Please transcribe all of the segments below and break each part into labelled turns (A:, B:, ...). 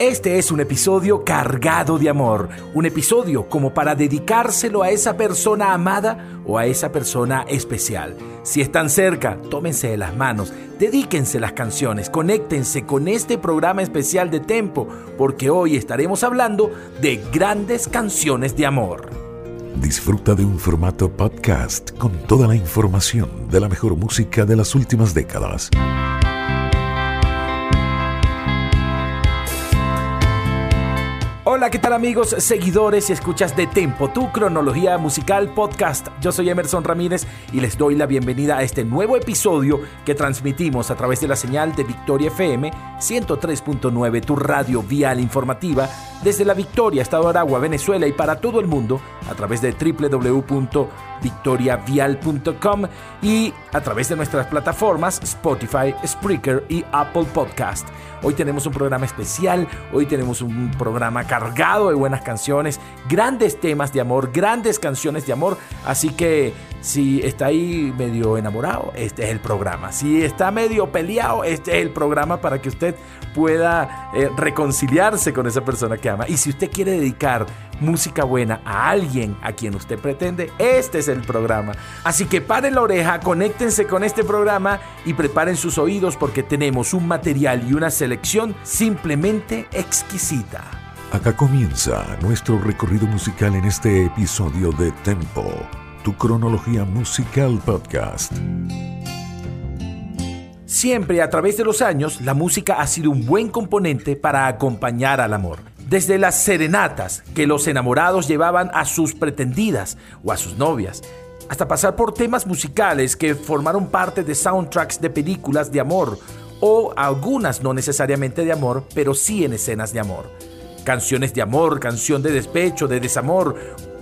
A: Este es un episodio cargado de amor, un episodio como para dedicárselo a esa persona amada o a esa persona especial. Si están cerca, tómense de las manos, dedíquense las canciones, conéctense con este programa especial de Tempo, porque hoy estaremos hablando de grandes canciones de amor.
B: Disfruta de un formato podcast con toda la información de la mejor música de las últimas décadas.
A: Hola, ¿qué tal amigos, seguidores y escuchas de Tempo, tu cronología musical podcast? Yo soy Emerson Ramírez y les doy la bienvenida a este nuevo episodio que transmitimos a través de la señal de Victoria FM 103.9, tu radio vial informativa, desde la Victoria, Estado de Aragua, Venezuela y para todo el mundo a través de www.victoriavial.com y a través de nuestras plataformas Spotify, Spreaker y Apple Podcast. Hoy tenemos un programa especial, hoy tenemos un programa cargado de buenas canciones, grandes temas de amor, grandes canciones de amor, así que si está ahí medio enamorado, este es el programa. Si está medio peleado, este es el programa para que usted pueda eh, reconciliarse con esa persona que ama. Y si usted quiere dedicar música buena a alguien a quien usted pretende, este es el programa. Así que paren la oreja, conéctense con este programa y preparen sus oídos porque tenemos un material y una selección simplemente exquisita.
B: Acá comienza nuestro recorrido musical en este episodio de Tempo, tu cronología musical podcast.
A: Siempre a través de los años, la música ha sido un buen componente para acompañar al amor. Desde las serenatas que los enamorados llevaban a sus pretendidas o a sus novias, hasta pasar por temas musicales que formaron parte de soundtracks de películas de amor o algunas no necesariamente de amor, pero sí en escenas de amor. Canciones de amor, canción de despecho, de desamor,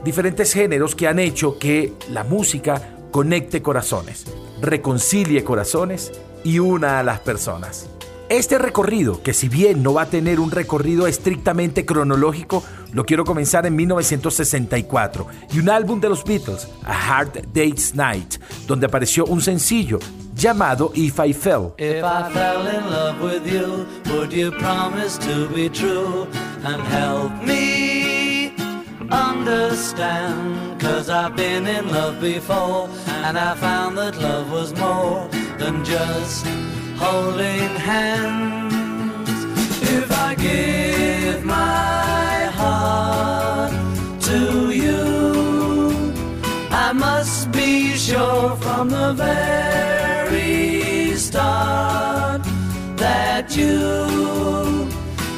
A: diferentes géneros que han hecho que la música conecte corazones, reconcilie corazones y una a las personas. Este recorrido, que si bien no va a tener un recorrido estrictamente cronológico, lo quiero comenzar en 1964 y un álbum de los Beatles, A Hard Day's Night, donde apareció un sencillo llamado If I Fell.
C: If I fell in love with you, would you promise to be true and help me understand? Cause I've been in love before and I found that love was more than just holding hands. If I give my heart to you, I must be sure from the very start that you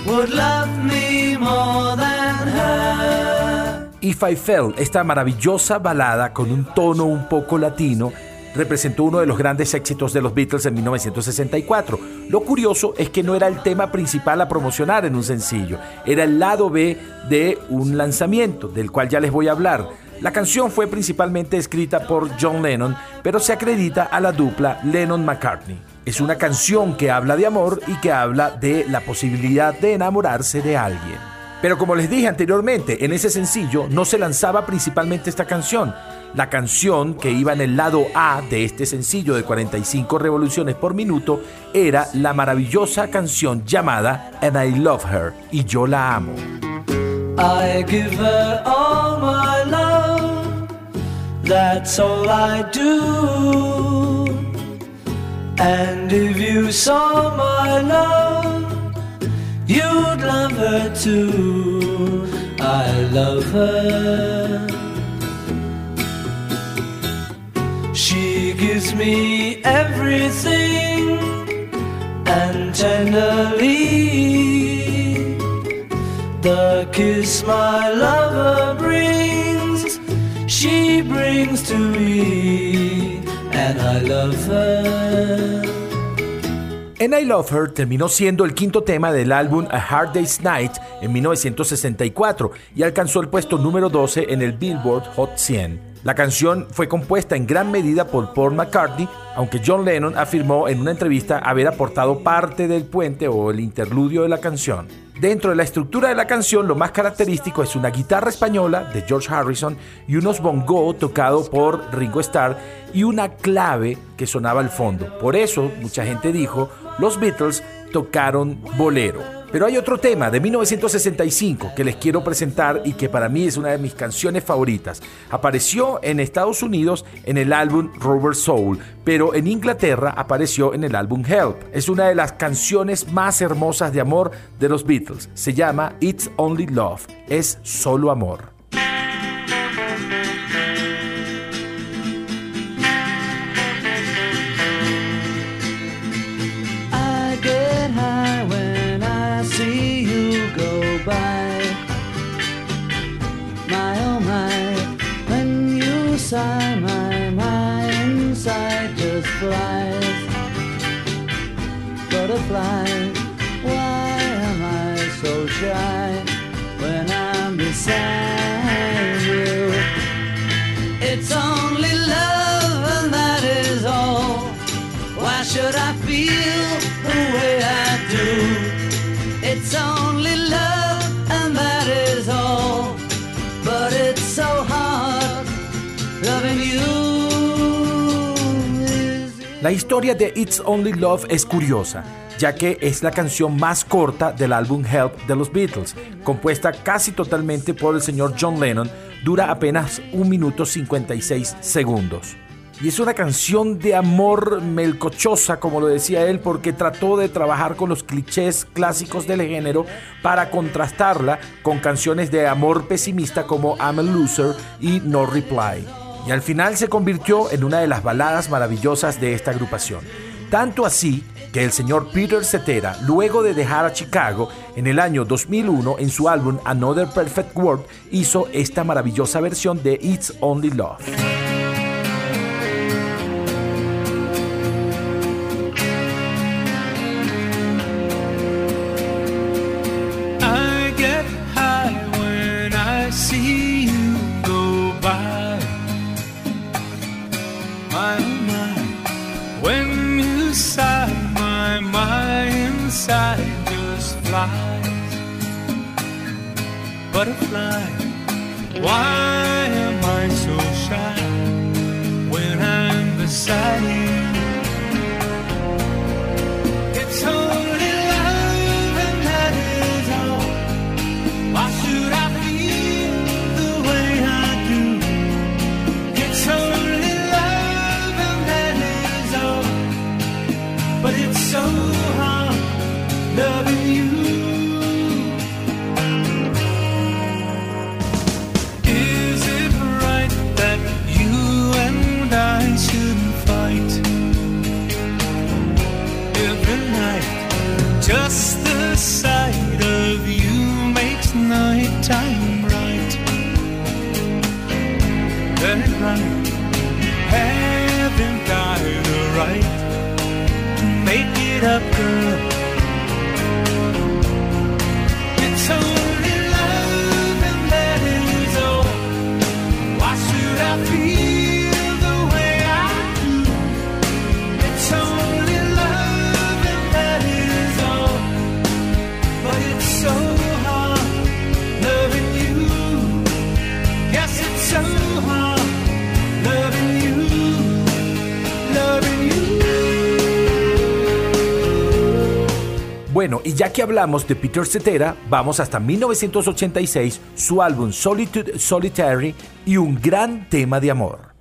C: would love me more than her.
A: If I Fell, esta maravillosa balada con un tono un poco latino, representó uno de los grandes éxitos de los Beatles en 1964. Lo curioso es que no era el tema principal a promocionar en un sencillo, era el lado B de un lanzamiento, del cual ya les voy a hablar. La canción fue principalmente escrita por John Lennon, pero se acredita a la dupla Lennon-McCartney. Es una canción que habla de amor y que habla de la posibilidad de enamorarse de alguien. Pero como les dije anteriormente, en ese sencillo no se lanzaba principalmente esta canción. La canción que iba en el lado A de este sencillo de 45 revoluciones por minuto era la maravillosa canción llamada And I Love Her y yo la amo.
C: I give her all my love, that's all I do. And if you saw my love, you'd love her too. I love her. Gives me everything and tenderly the kiss my lover brings, she brings to me, and I love her.
A: And I Love Her terminó siendo el quinto tema del álbum A Hard Day's Night en 1964 y alcanzó el puesto número 12 en el Billboard Hot 100. La canción fue compuesta en gran medida por Paul McCartney, aunque John Lennon afirmó en una entrevista haber aportado parte del puente o el interludio de la canción. Dentro de la estructura de la canción, lo más característico es una guitarra española de George Harrison y unos bongo tocado por Ringo Starr y una clave que sonaba al fondo. Por eso, mucha gente dijo, los Beatles tocaron bolero. Pero hay otro tema de 1965 que les quiero presentar y que para mí es una de mis canciones favoritas. Apareció en Estados Unidos en el álbum Rover Soul, pero en Inglaterra apareció en el álbum Help. Es una de las canciones más hermosas de amor de los Beatles. Se llama It's Only Love, es solo amor.
C: Inside my mind inside just flies. Butterflies why am i so shy when i'm beside you? It's only
A: La historia de It's Only Love es curiosa, ya que es la canción más corta del álbum Help de los Beatles, compuesta casi totalmente por el señor John Lennon, dura apenas 1 minuto 56 segundos. Y es una canción de amor melcochosa, como lo decía él, porque trató de trabajar con los clichés clásicos del género para contrastarla con canciones de amor pesimista como I'm a Loser y No Reply y al final se convirtió en una de las baladas maravillosas de esta agrupación. Tanto así que el señor Peter Cetera, luego de dejar a Chicago en el año 2001 en su álbum Another Perfect World, hizo esta maravillosa versión de It's Only Love.
D: Butterfly. Why am I so shy when I'm beside you?
A: Que hablamos de Peter Cetera, vamos hasta 1986, su álbum Solitude Solitary y un gran tema de amor.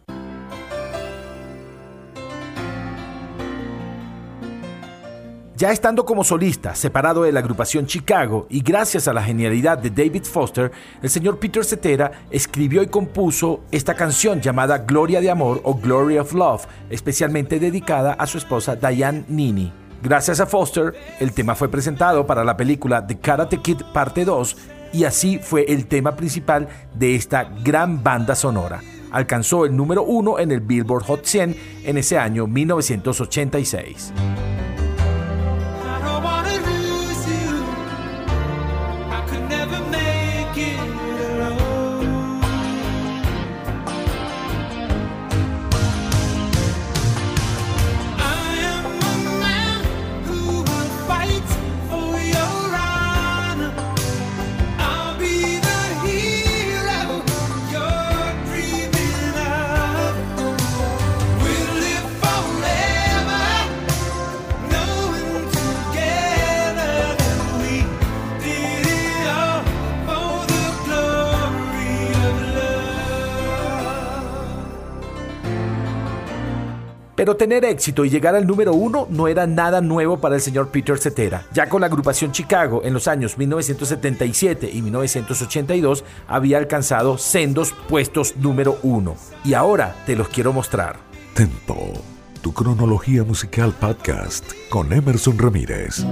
A: Ya estando como solista, separado de la agrupación Chicago y gracias a la genialidad de David Foster, el señor Peter Cetera escribió y compuso esta canción llamada Gloria de Amor o Glory of Love, especialmente dedicada a su esposa Diane Nini. Gracias a Foster, el tema fue presentado para la película The Karate Kid Parte 2 y así fue el tema principal de esta gran banda sonora. Alcanzó el número uno en el Billboard Hot 100 en ese año 1986. Pero tener éxito y llegar al número uno no era nada nuevo para el señor Peter Cetera. Ya con la agrupación Chicago en los años 1977 y 1982 había alcanzado sendos puestos número uno. Y ahora te los quiero mostrar.
B: Tempo, tu cronología musical podcast con Emerson Ramírez.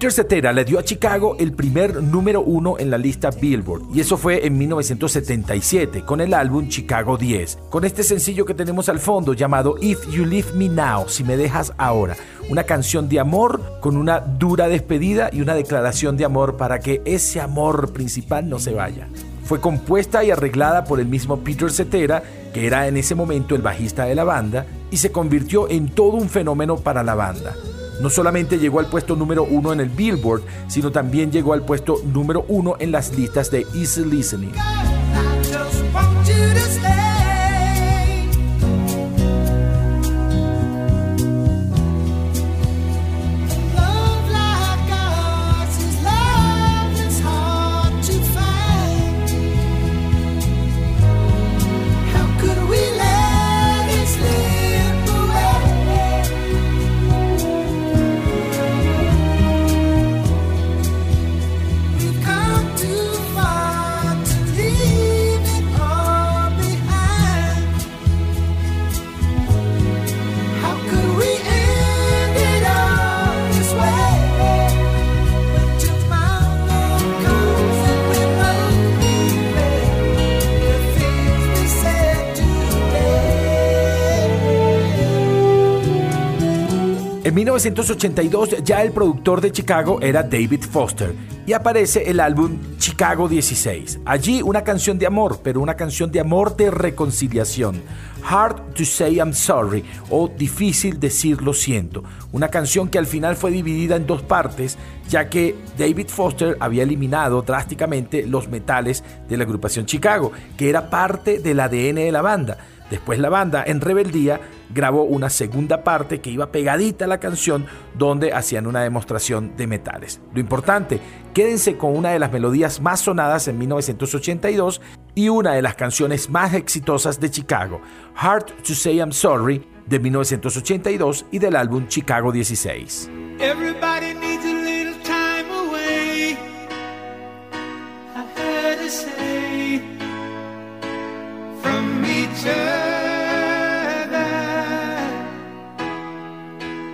A: Peter Cetera le dio a Chicago el primer número uno en la lista Billboard y eso fue en 1977 con el álbum Chicago 10, con este sencillo que tenemos al fondo llamado If You Leave Me Now, si me dejas ahora, una canción de amor con una dura despedida y una declaración de amor para que ese amor principal no se vaya. Fue compuesta y arreglada por el mismo Peter Cetera, que era en ese momento el bajista de la banda, y se convirtió en todo un fenómeno para la banda. No solamente llegó al puesto número uno en el Billboard, sino también llegó al puesto número uno en las listas de Easy Listening. En 1982 ya el productor de Chicago era David Foster y aparece el álbum Chicago 16. Allí una canción de amor, pero una canción de amor de reconciliación. Hard to say I'm sorry o Difícil decir lo siento. Una canción que al final fue dividida en dos partes ya que David Foster había eliminado drásticamente los metales de la agrupación Chicago, que era parte del ADN de la banda. Después la banda, en rebeldía, grabó una segunda parte que iba pegadita a la canción donde hacían una demostración de metales. Lo importante, quédense con una de las melodías más sonadas en 1982 y una de las canciones más exitosas de Chicago, Hard to Say I'm Sorry, de 1982 y del álbum Chicago 16.
D: Everybody needs a little time away.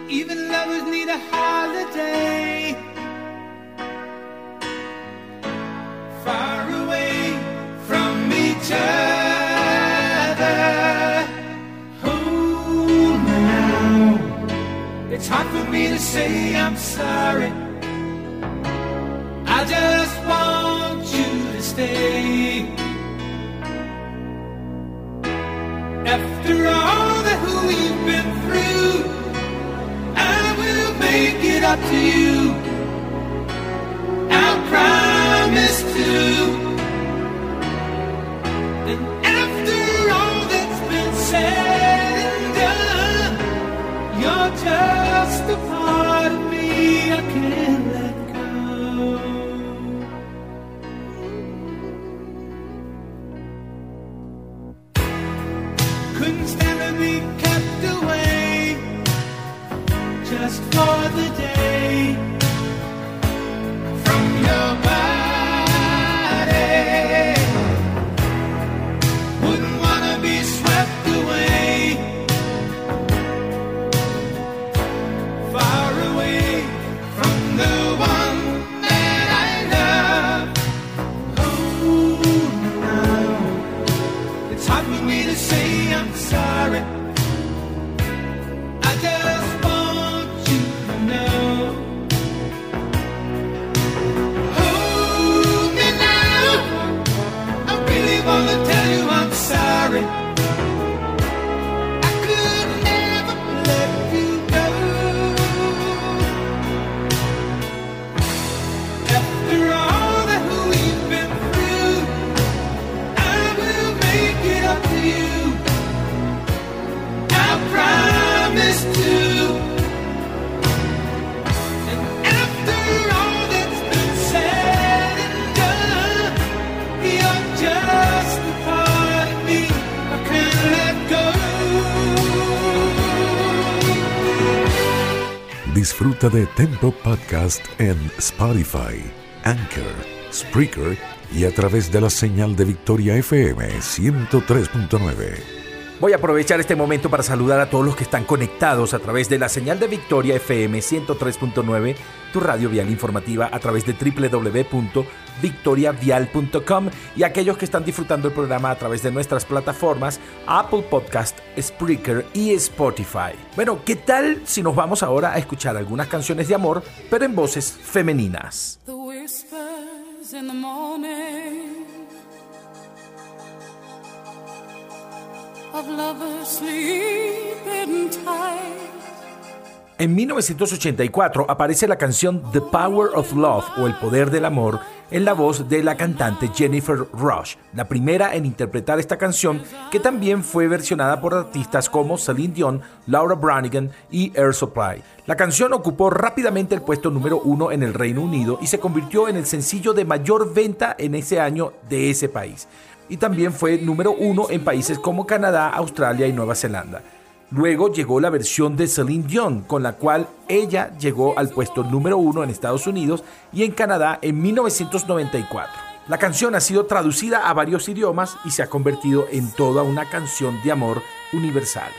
D: Even lovers need a holiday. Far away from each other. Oh, now. It's hard for me to say I'm sorry. I just want you to stay. After all that we've been through, I will make it up to you. I promise to.
B: De Tempo Podcast en Spotify, Anchor, Spreaker y a través de la señal de Victoria FM 103.9.
A: Voy a aprovechar este momento para saludar a todos los que están conectados a través de la señal de Victoria FM 103.9, radio vial informativa a través de www.victoriavial.com y aquellos que están disfrutando el programa a través de nuestras plataformas Apple Podcast, Spreaker y Spotify. Bueno, ¿qué tal si nos vamos ahora a escuchar algunas canciones de amor, pero en voces femeninas? En 1984 aparece la canción The Power of Love o El Poder del Amor en la voz de la cantante Jennifer Rush, la primera en interpretar esta canción que también fue versionada por artistas como Celine Dion, Laura Branigan y Air Supply. La canción ocupó rápidamente el puesto número uno en el Reino Unido y se convirtió en el sencillo de mayor venta en ese año de ese país. Y también fue número uno en países como Canadá, Australia y Nueva Zelanda. Luego llegó la versión de Celine Dion, con la cual ella llegó al puesto número uno en Estados Unidos y en Canadá en 1994. La canción ha sido traducida a varios idiomas y se ha convertido en toda una canción de amor universal.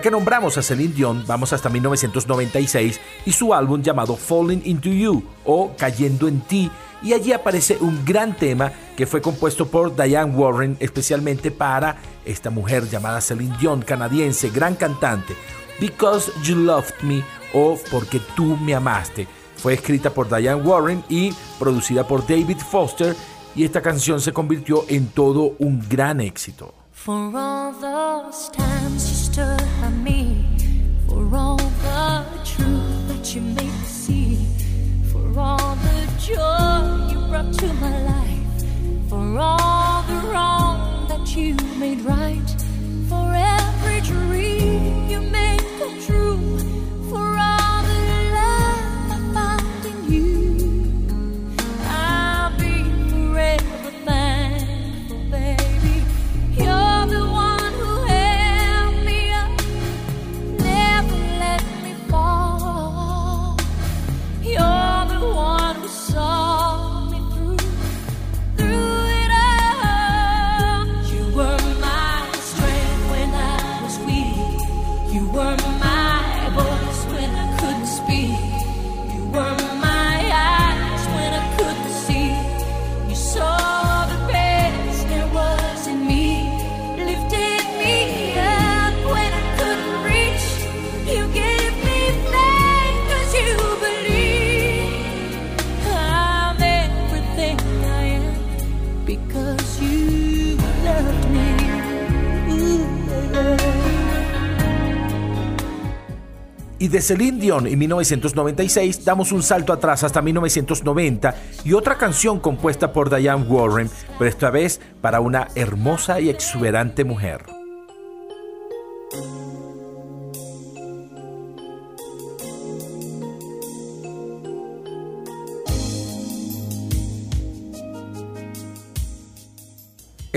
A: Que nombramos a Celine Dion, vamos hasta 1996 y su álbum llamado Falling Into You o Cayendo en ti. Y allí aparece un gran tema que fue compuesto por Diane Warren especialmente para esta mujer llamada Celine Dion, canadiense, gran cantante. Because You Loved Me o Porque tú me amaste. Fue escrita por Diane Warren y producida por David Foster y esta canción se convirtió en todo un gran éxito.
E: For all those times you stood by me, for all the truth that you made me see, for all the joy you brought to my life, for all the wrong that you made right, for every dream you made come true,
A: Celine Dion en 1996 damos un salto atrás hasta 1990 y otra canción compuesta por Diane Warren, pero esta vez para una hermosa y exuberante mujer.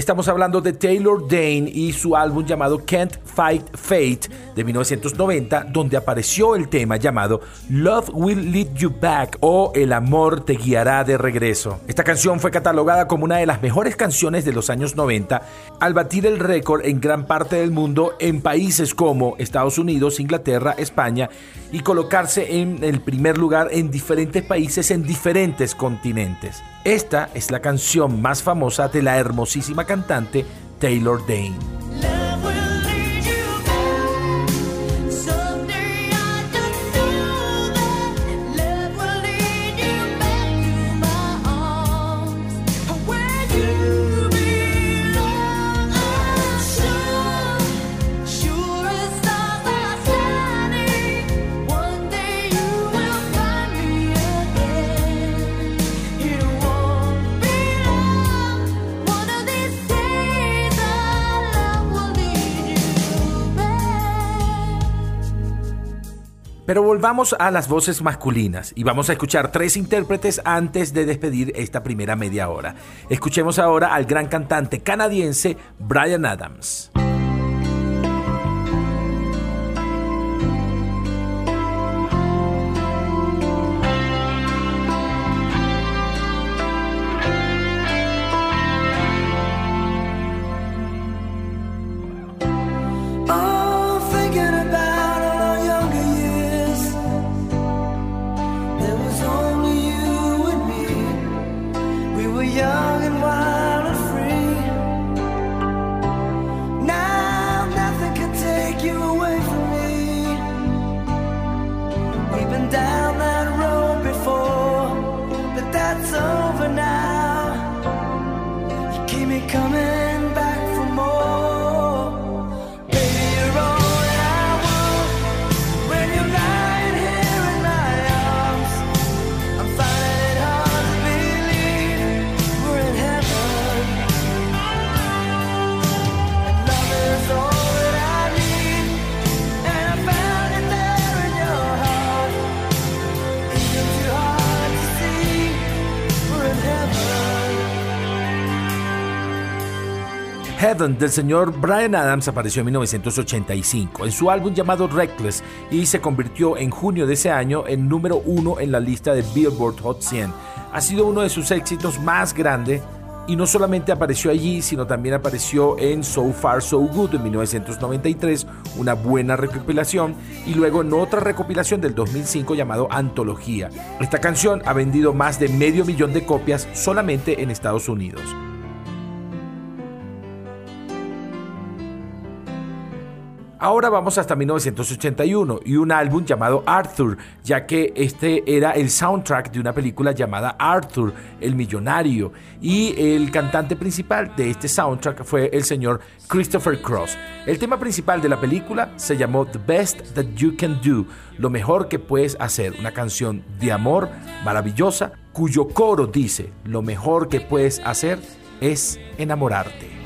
A: Estamos hablando de Taylor Dane y su álbum llamado Can't Fight Fate de 1990, donde apareció el tema llamado Love Will Lead You Back o El amor te guiará de regreso. Esta canción fue catalogada como una de las mejores canciones de los años 90 al batir el récord en gran parte del mundo en países como Estados Unidos, Inglaterra, España y colocarse en el primer lugar en diferentes países en diferentes continentes. Esta es la canción más famosa de la hermosísima cantante Taylor Dane. Volvamos a las voces masculinas y vamos a escuchar tres intérpretes antes de despedir esta primera media hora. Escuchemos ahora al gran cantante canadiense Brian Adams. Del señor Brian Adams apareció en 1985 en su álbum llamado Reckless y se convirtió en junio de ese año en número uno en la lista de Billboard Hot 100. Ha sido uno de sus éxitos más grandes y no solamente apareció allí, sino también apareció en So Far So Good en 1993, una buena recopilación, y luego en otra recopilación del 2005 llamado Antología. Esta canción ha vendido más de medio millón de copias solamente en Estados Unidos. Ahora vamos hasta 1981 y un álbum llamado Arthur, ya que este era el soundtrack de una película llamada Arthur, el millonario, y el cantante principal de este soundtrack fue el señor Christopher Cross. El tema principal de la película se llamó The Best That You Can Do, lo mejor que puedes hacer, una canción de amor maravillosa cuyo coro dice, lo mejor que puedes hacer es enamorarte.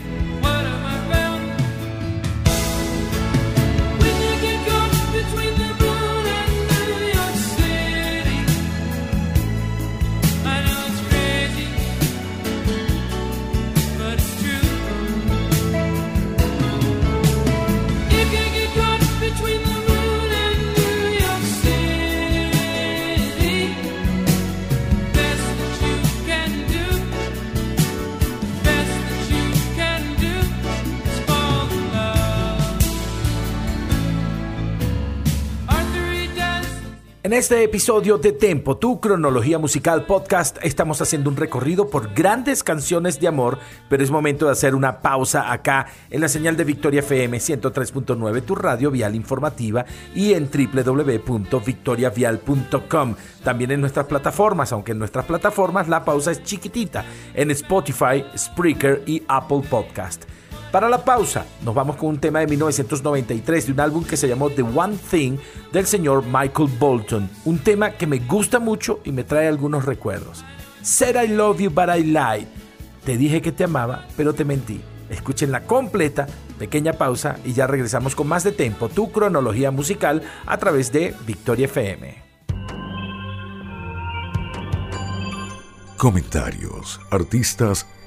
A: En este episodio de Tempo, tu cronología musical podcast, estamos haciendo un recorrido por grandes canciones de amor, pero es momento de hacer una pausa acá en la señal de Victoria FM 103.9, tu radio vial informativa y en www.victoriavial.com. También en nuestras plataformas, aunque en nuestras plataformas la pausa es chiquitita, en Spotify, Spreaker y Apple Podcast. Para la pausa, nos vamos con un tema de 1993 de un álbum que se llamó The One Thing del señor Michael Bolton. Un tema que me gusta mucho y me trae algunos recuerdos. Said I love you but I lied. Te dije que te amaba, pero te mentí. Escúchenla completa, pequeña pausa y ya regresamos con más de tiempo, tu cronología musical a través de Victoria FM.
D: Comentarios, artistas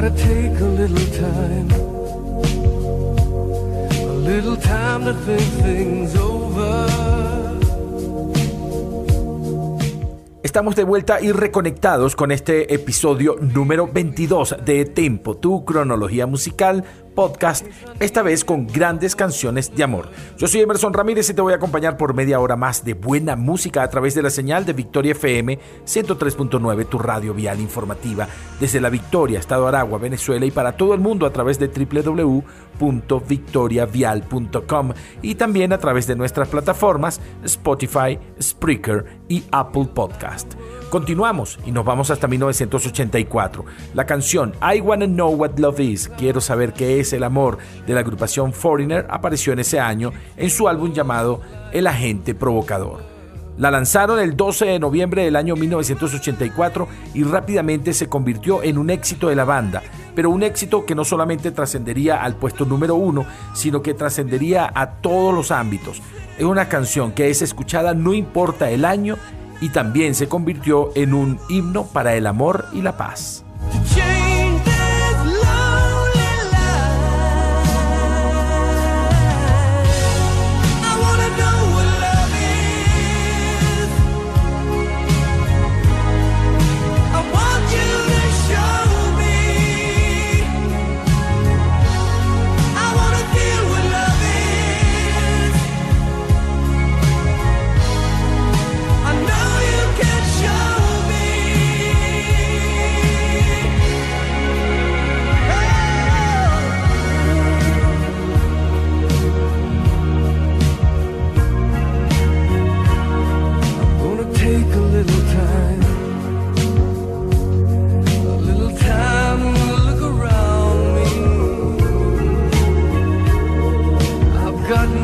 D: Gotta take a little time, a little time to think things over.
A: Estamos de vuelta y reconectados con este episodio número 22 de Tempo, tu cronología musical podcast, esta vez con grandes canciones de amor. Yo soy Emerson Ramírez y te voy a acompañar por media hora más de buena música a través de la señal de Victoria FM 103.9, tu radio vial informativa, desde la Victoria, Estado Aragua, Venezuela y para todo el mundo a través de www.victoriavial.com y también a través de nuestras plataformas Spotify, Spreaker y Apple Podcast. Continuamos y nos vamos hasta 1984. La canción I Wanna Know What Love Is, Quiero saber qué es el amor, de la agrupación Foreigner, apareció en ese año en su álbum llamado El Agente Provocador. La lanzaron el 12 de noviembre del año 1984 y rápidamente se convirtió en un éxito de la banda, pero un éxito que no solamente trascendería al puesto número uno, sino que trascendería a todos los ámbitos. Es una canción que es escuchada no importa el año y también se convirtió en un himno para el amor y la paz.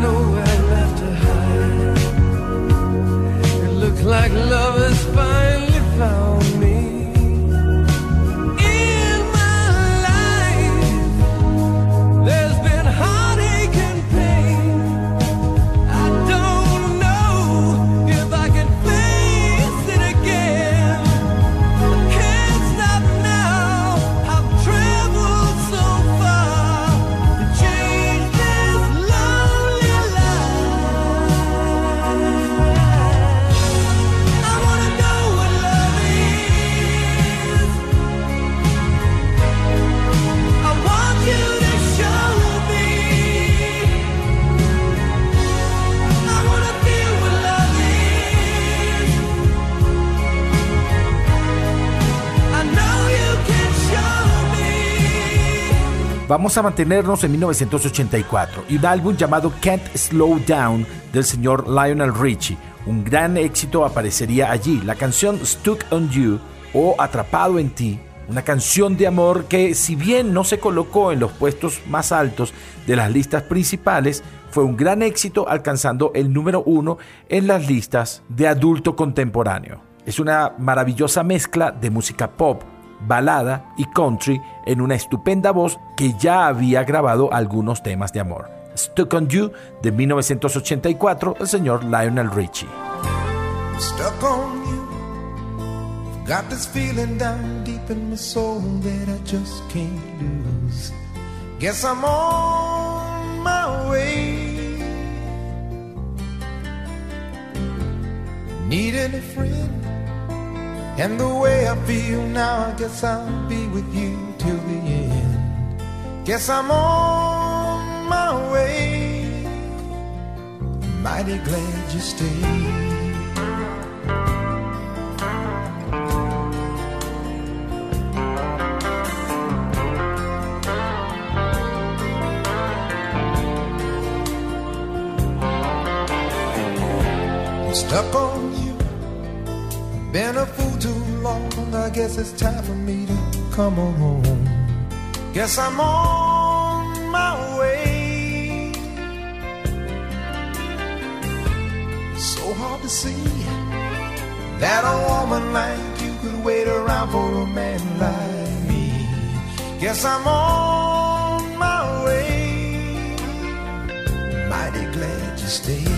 D: I've
A: Vamos a mantenernos en 1984 y un álbum llamado Can't Slow Down del señor Lionel Richie. Un gran éxito aparecería allí. La canción Stuck on You o Atrapado en ti, una canción de amor que si bien no se colocó en los puestos más altos de las listas principales, fue un gran éxito alcanzando el número uno en las listas de adulto contemporáneo. Es una maravillosa mezcla de música pop, balada y country en una estupenda voz que ya había grabado algunos temas de amor. Stuck on You de 1984, el señor Lionel Richie.
F: stuck on you. Got this feeling down deep in my soul that I just can't lose. Guess I'm on my way. Needing a friend. And the way I feel now, I guess I'll be with you till the end. Guess I'm on my way. Mighty glad you stayed. Stuck on you. Been a fool too long. I guess it's time for me to come home. Guess I'm on my way. So hard to see that a woman like you could wait around for a man like me. Guess I'm on my way. Mighty glad you stayed.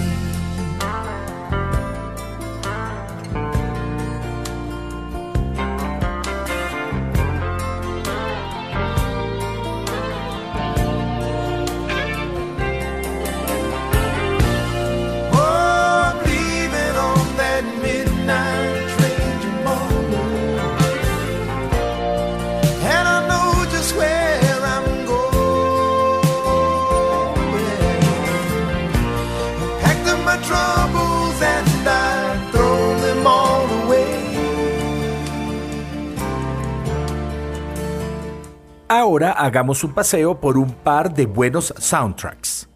A: Ahora hagamos un paseo por un par de buenos soundtracks.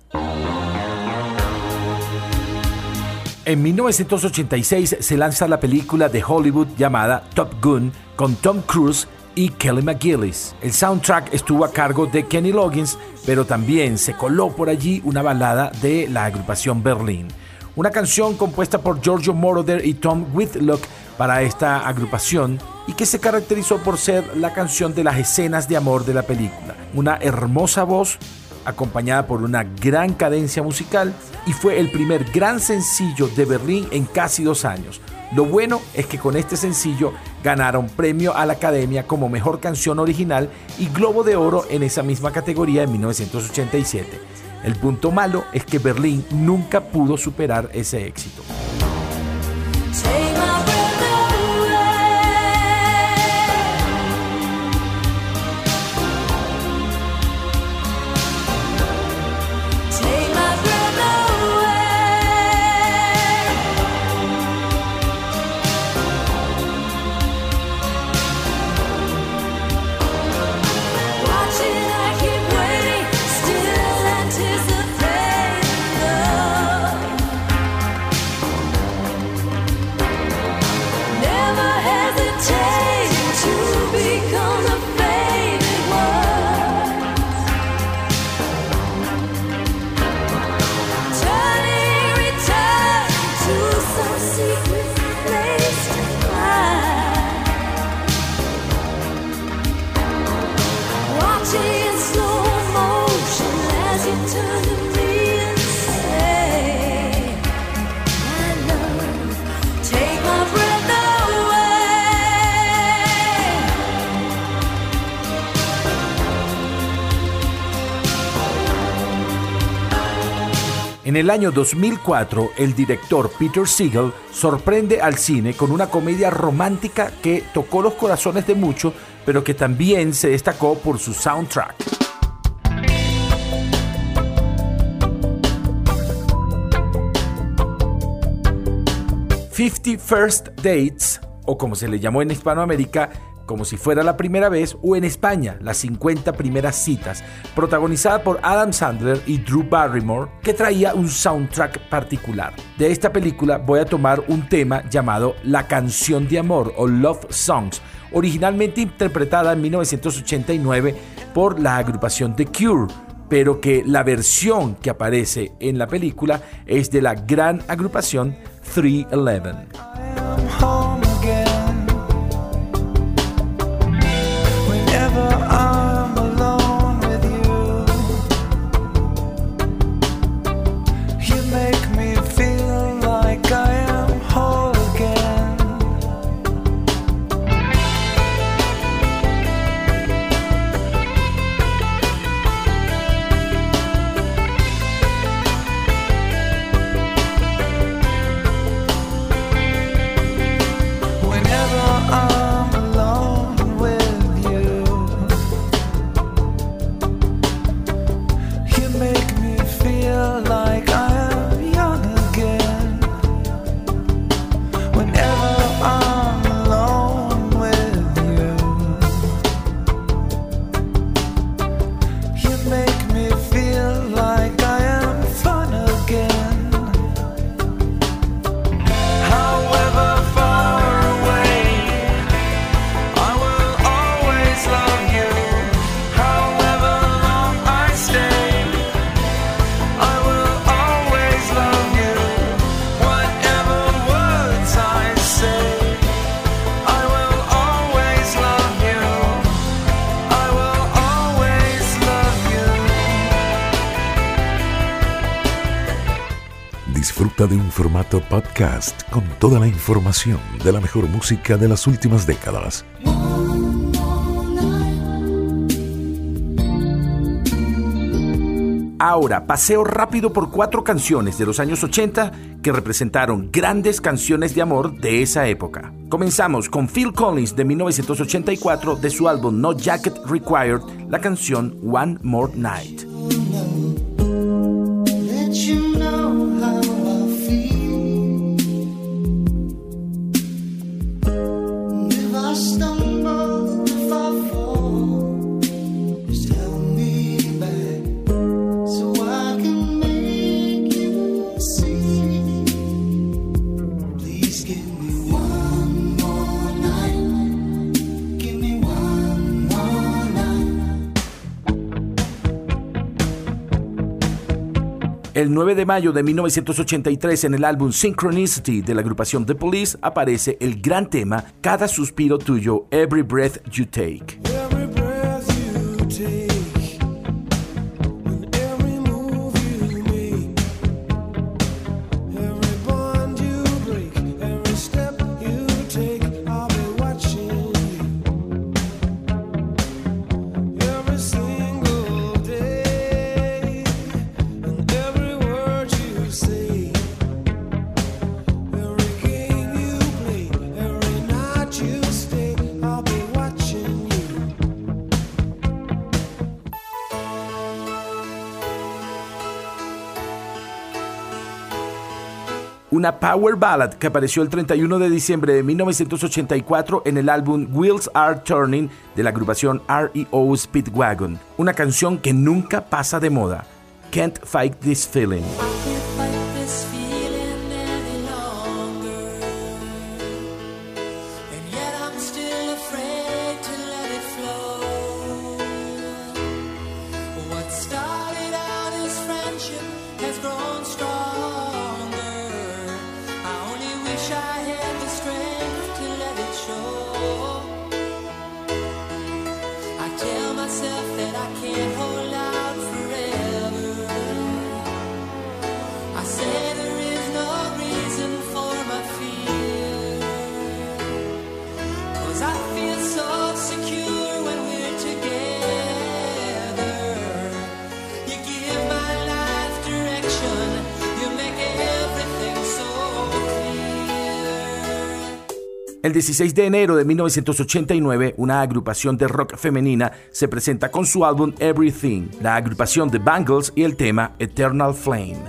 A: En 1986 se lanza la película de Hollywood llamada Top Gun con Tom Cruise y Kelly McGillis. El soundtrack estuvo a cargo de Kenny Loggins, pero también se coló por allí una balada de la agrupación Berlin. Una canción compuesta por Giorgio Moroder y Tom Whitlock para esta agrupación y que se caracterizó por ser la canción de las escenas de amor de la película. Una hermosa voz acompañada por una gran cadencia musical y fue el primer gran sencillo de Berlín en casi dos años. Lo bueno es que con este sencillo ganaron premio a la Academia como Mejor Canción Original y Globo de Oro en esa misma categoría en 1987. El punto malo es que Berlín nunca pudo superar ese éxito. En el año 2004, el director Peter Siegel sorprende al cine con una comedia romántica que tocó los corazones de muchos, pero que también se destacó por su soundtrack. Fifty First Dates, o como se le llamó en Hispanoamérica, como si fuera la primera vez, o en España, las 50 primeras citas, protagonizada por Adam Sandler y Drew Barrymore, que traía un soundtrack particular. De esta película voy a tomar un tema llamado La canción de amor o Love Songs, originalmente interpretada en 1989 por la agrupación The Cure, pero que la versión que aparece en la película es de la gran agrupación 311.
B: Con toda la información de la mejor música de las últimas décadas.
A: Ahora, paseo rápido por cuatro canciones de los años 80 que representaron grandes canciones de amor de esa época. Comenzamos con Phil Collins de 1984 de su álbum No Jacket Required, la canción One More Night. El 9 de mayo de 1983 en el álbum Synchronicity de la agrupación The Police aparece el gran tema Cada suspiro tuyo, Every Breath You Take. Una power ballad que apareció el 31 de diciembre de 1984 en el álbum Wheels Are Turning de la agrupación REO Speedwagon. Una canción que nunca pasa de moda. Can't Fight This Feeling. 16 de enero de 1989, una agrupación de rock femenina se presenta con su álbum Everything, la agrupación de Bangles y el tema Eternal Flame.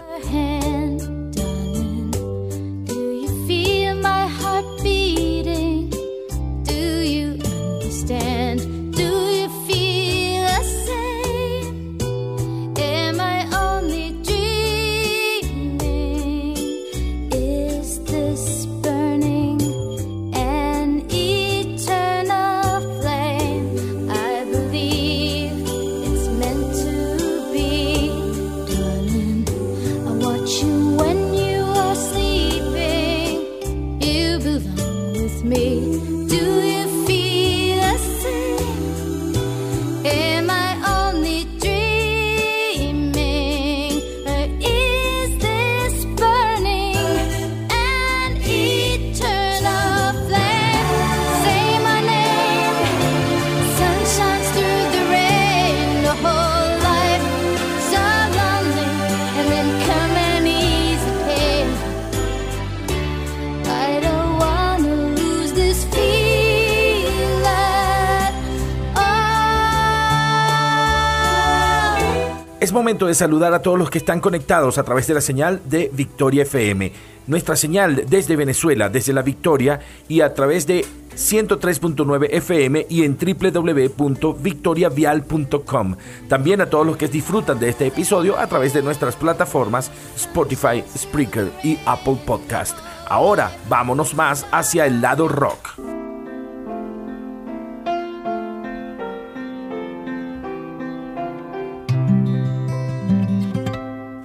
A: Es momento de saludar a todos los que están conectados a través de la señal de Victoria FM. Nuestra señal desde Venezuela, desde la Victoria y a través de 103.9 FM y en www.victoriavial.com. También a todos los que disfrutan de este episodio a través de nuestras plataformas Spotify, Spreaker y Apple Podcast. Ahora vámonos más hacia el lado rock.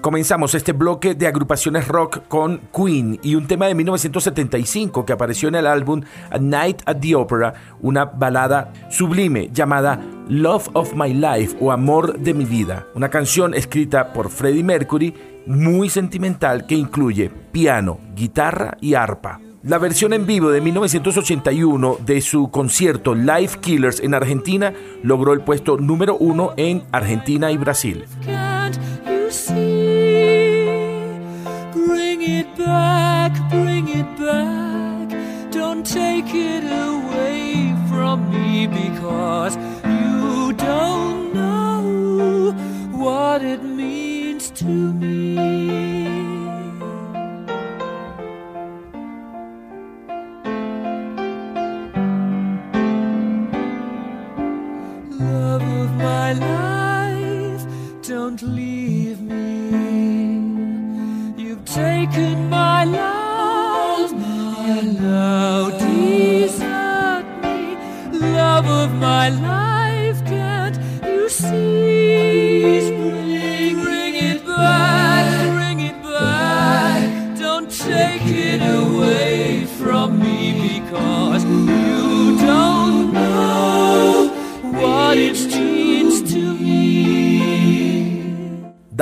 A: Comenzamos este bloque de agrupaciones rock con Queen y un tema de 1975 que apareció en el álbum A Night at the Opera, una balada sublime llamada Love of My Life o Amor de mi vida, una canción escrita por Freddie Mercury, muy sentimental que incluye piano, guitarra y arpa. La versión en vivo de 1981 de su concierto Live Killers en Argentina logró el puesto número uno en Argentina y Brasil.
C: It back, bring it back. Don't take it away from me because you don't know what it means to me. Love of my life, You've taken my love, you now desert me. Love of my life, can't you see?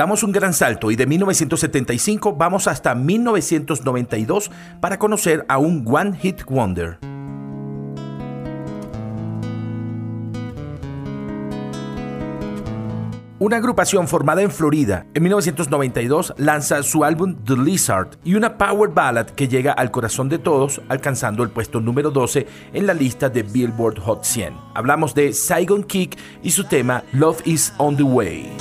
A: Un gran salto y de 1975 vamos hasta 1992 para conocer a un One Hit Wonder. Una agrupación formada en Florida en 1992 lanza su álbum The Lizard y una power ballad que llega al corazón de todos, alcanzando el puesto número 12 en la lista de Billboard Hot 100. Hablamos de Saigon Kick y su tema Love is on the Way.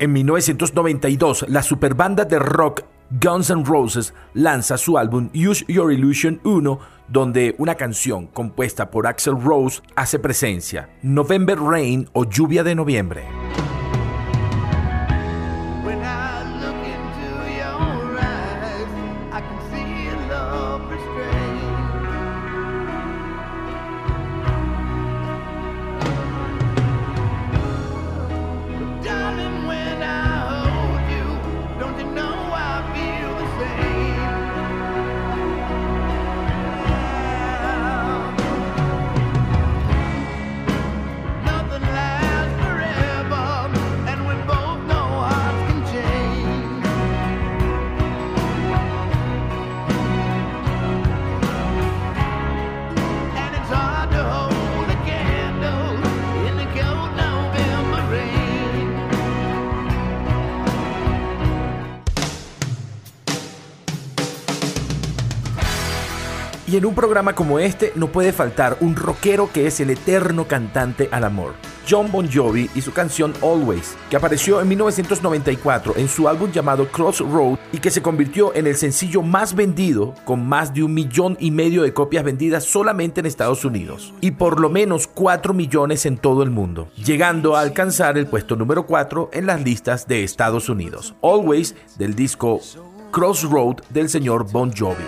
A: En 1992, la superbanda de rock Guns N' Roses lanza su álbum Use Your Illusion 1, donde una canción compuesta por Axel Rose hace presencia, November Rain o Lluvia de Noviembre. Y en un programa como este no puede faltar un rockero que es el eterno cantante al amor. John Bon Jovi y su canción Always, que apareció en 1994 en su álbum llamado Crossroad y que se convirtió en el sencillo más vendido con más de un millón y medio de copias vendidas solamente en Estados Unidos y por lo menos 4 millones en todo el mundo, llegando a alcanzar el puesto número 4 en las listas de Estados Unidos. Always del disco Crossroad del señor Bon Jovi.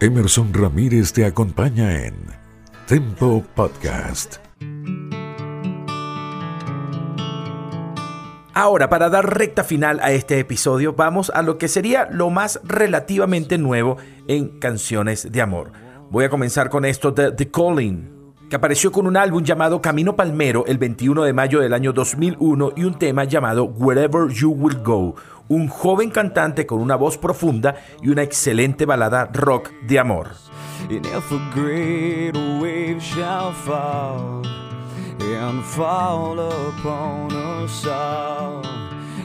B: Emerson Ramírez te acompaña en Tempo Podcast.
A: Ahora, para dar recta final a este episodio, vamos a lo que sería lo más relativamente nuevo en canciones de amor. Voy a comenzar con esto de The Calling, que apareció con un álbum llamado Camino Palmero el 21 de mayo del año 2001 y un tema llamado Wherever You Will Go, un joven cantante con una voz profunda y una excelente balada rock de amor.
G: And if a great wave shall fall and fall upon us all,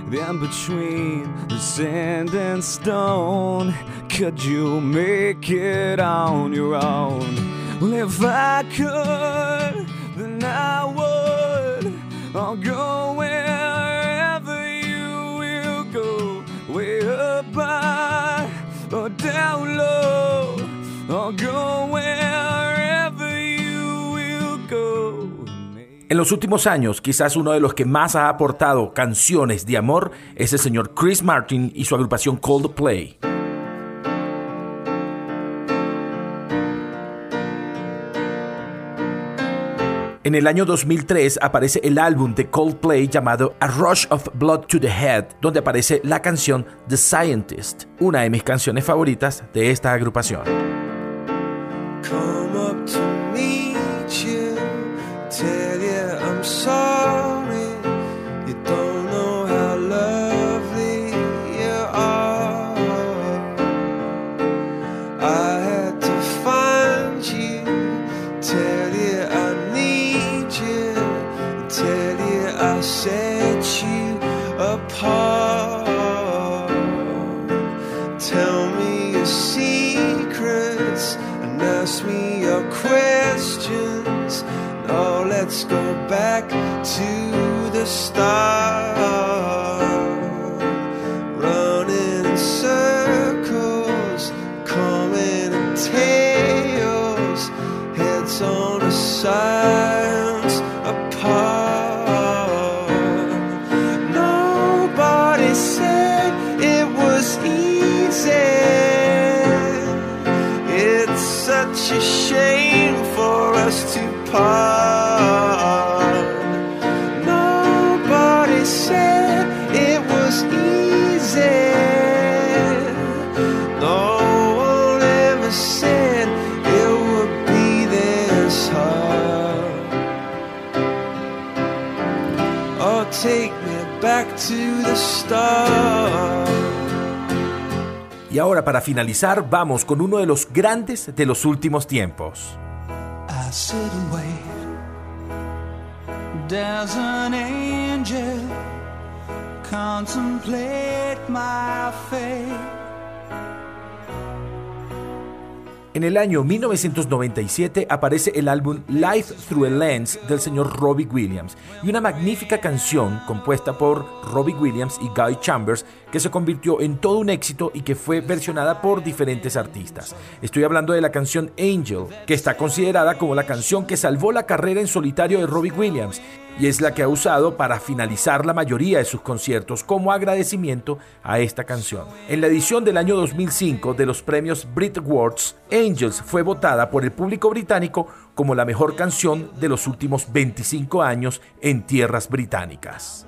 G: then between the sand and stone, could you make it on your own? Well, if I could, then I would. I'll go wherever
A: En los últimos años, quizás uno de los que más ha aportado canciones de amor es el señor Chris Martin y su agrupación Coldplay. En el año 2003 aparece el álbum de Coldplay llamado A Rush of Blood to the Head, donde aparece la canción The Scientist, una de mis canciones favoritas de esta agrupación.
H: cold. Ask me your questions. Now let's go back to the start.
A: Y ahora para finalizar vamos con uno de los grandes de los últimos tiempos.
G: I wait.
A: En el año 1997 aparece el álbum Life Through a Lens del señor Robbie Williams y una magnífica canción compuesta por Robbie Williams y Guy Chambers que se convirtió en todo un éxito y que fue versionada por diferentes artistas. Estoy hablando de la canción Angel, que está considerada como la canción que salvó la carrera en solitario de Robbie Williams y es la que ha usado para finalizar la mayoría de sus conciertos como agradecimiento a esta canción. En la edición del año 2005 de los premios Brit Awards, Angels fue votada por el público británico como la mejor canción de los últimos 25 años en tierras británicas.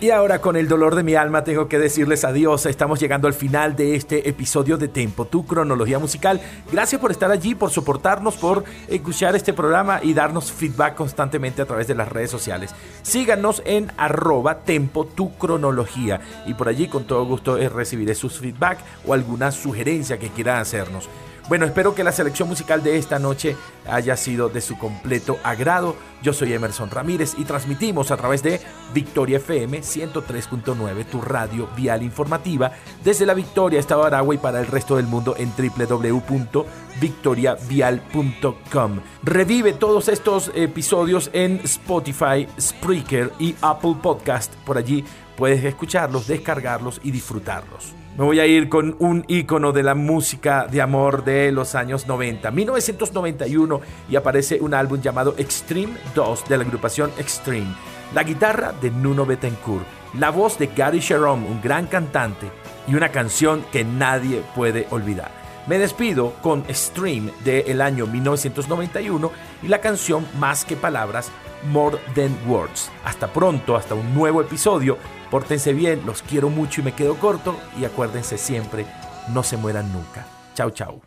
D: Y ahora con el dolor de mi alma tengo que decirles adiós. Estamos llegando al final de este episodio de Tempo, tu cronología musical. Gracias por estar allí, por soportarnos, por escuchar este programa y darnos feedback constantemente a través de las redes sociales. Síganos en arroba Tempo, tu cronología. Y por allí con todo gusto eh, recibiré sus feedback o alguna sugerencia que quieran hacernos. Bueno, espero que la selección musical de esta noche haya sido de su completo agrado. Yo soy Emerson Ramírez y transmitimos a través de Victoria FM 103.9, tu radio vial informativa, desde la Victoria, Estado de Aragua y para el resto del mundo en www.victoriavial.com. Revive todos estos episodios en Spotify, Spreaker y Apple Podcast. Por allí puedes escucharlos, descargarlos y disfrutarlos. Me voy a ir con un ícono de la música de amor de los años 90, 1991, y aparece un álbum llamado Extreme 2 de la agrupación Extreme. La guitarra de Nuno Bettencourt, la voz de Gary Sharon, un gran cantante, y una canción que nadie puede olvidar. Me despido con Stream del año 1991 y la canción Más que Palabras, More Than Words. Hasta pronto, hasta un nuevo episodio. Pórtense bien, los quiero mucho y me quedo corto. Y acuérdense siempre, no se mueran nunca. Chau, chau.